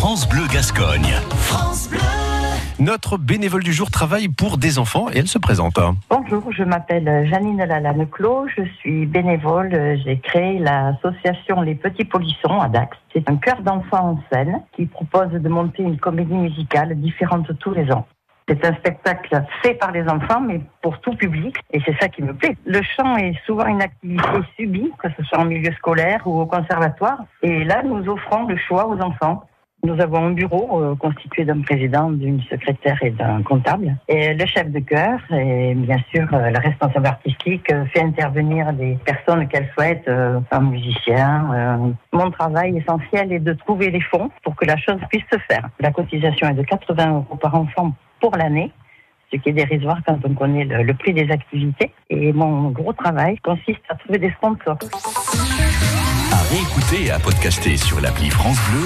France Bleu Gascogne. Notre bénévole du jour travaille pour des enfants et elle se présente. Bonjour, je m'appelle Janine Lalanne-Clos, je suis bénévole. J'ai créé l'association Les Petits Polissons à Dax. C'est un cœur d'enfant en scène qui propose de monter une comédie musicale différente tous les ans. C'est un spectacle fait par les enfants, mais pour tout public, et c'est ça qui me plaît. Le chant est souvent une activité subie, que ce soit en milieu scolaire ou au conservatoire, et là, nous offrons le choix aux enfants. Nous avons un bureau euh, constitué d'un président, d'une secrétaire et d'un comptable. Et le chef de chœur et bien sûr euh, le responsable artistique euh, fait intervenir des personnes qu'elle souhaite, euh, un musicien. euh. Mon travail essentiel est de trouver les fonds pour que la chose puisse se faire. La cotisation est de 80 euros par enfant pour l'année ce qui est dérisoire quand on connaît le, le prix des activités. Et mon gros travail consiste à trouver des sponsors. À réécouter et à podcaster sur l'appli France Bleu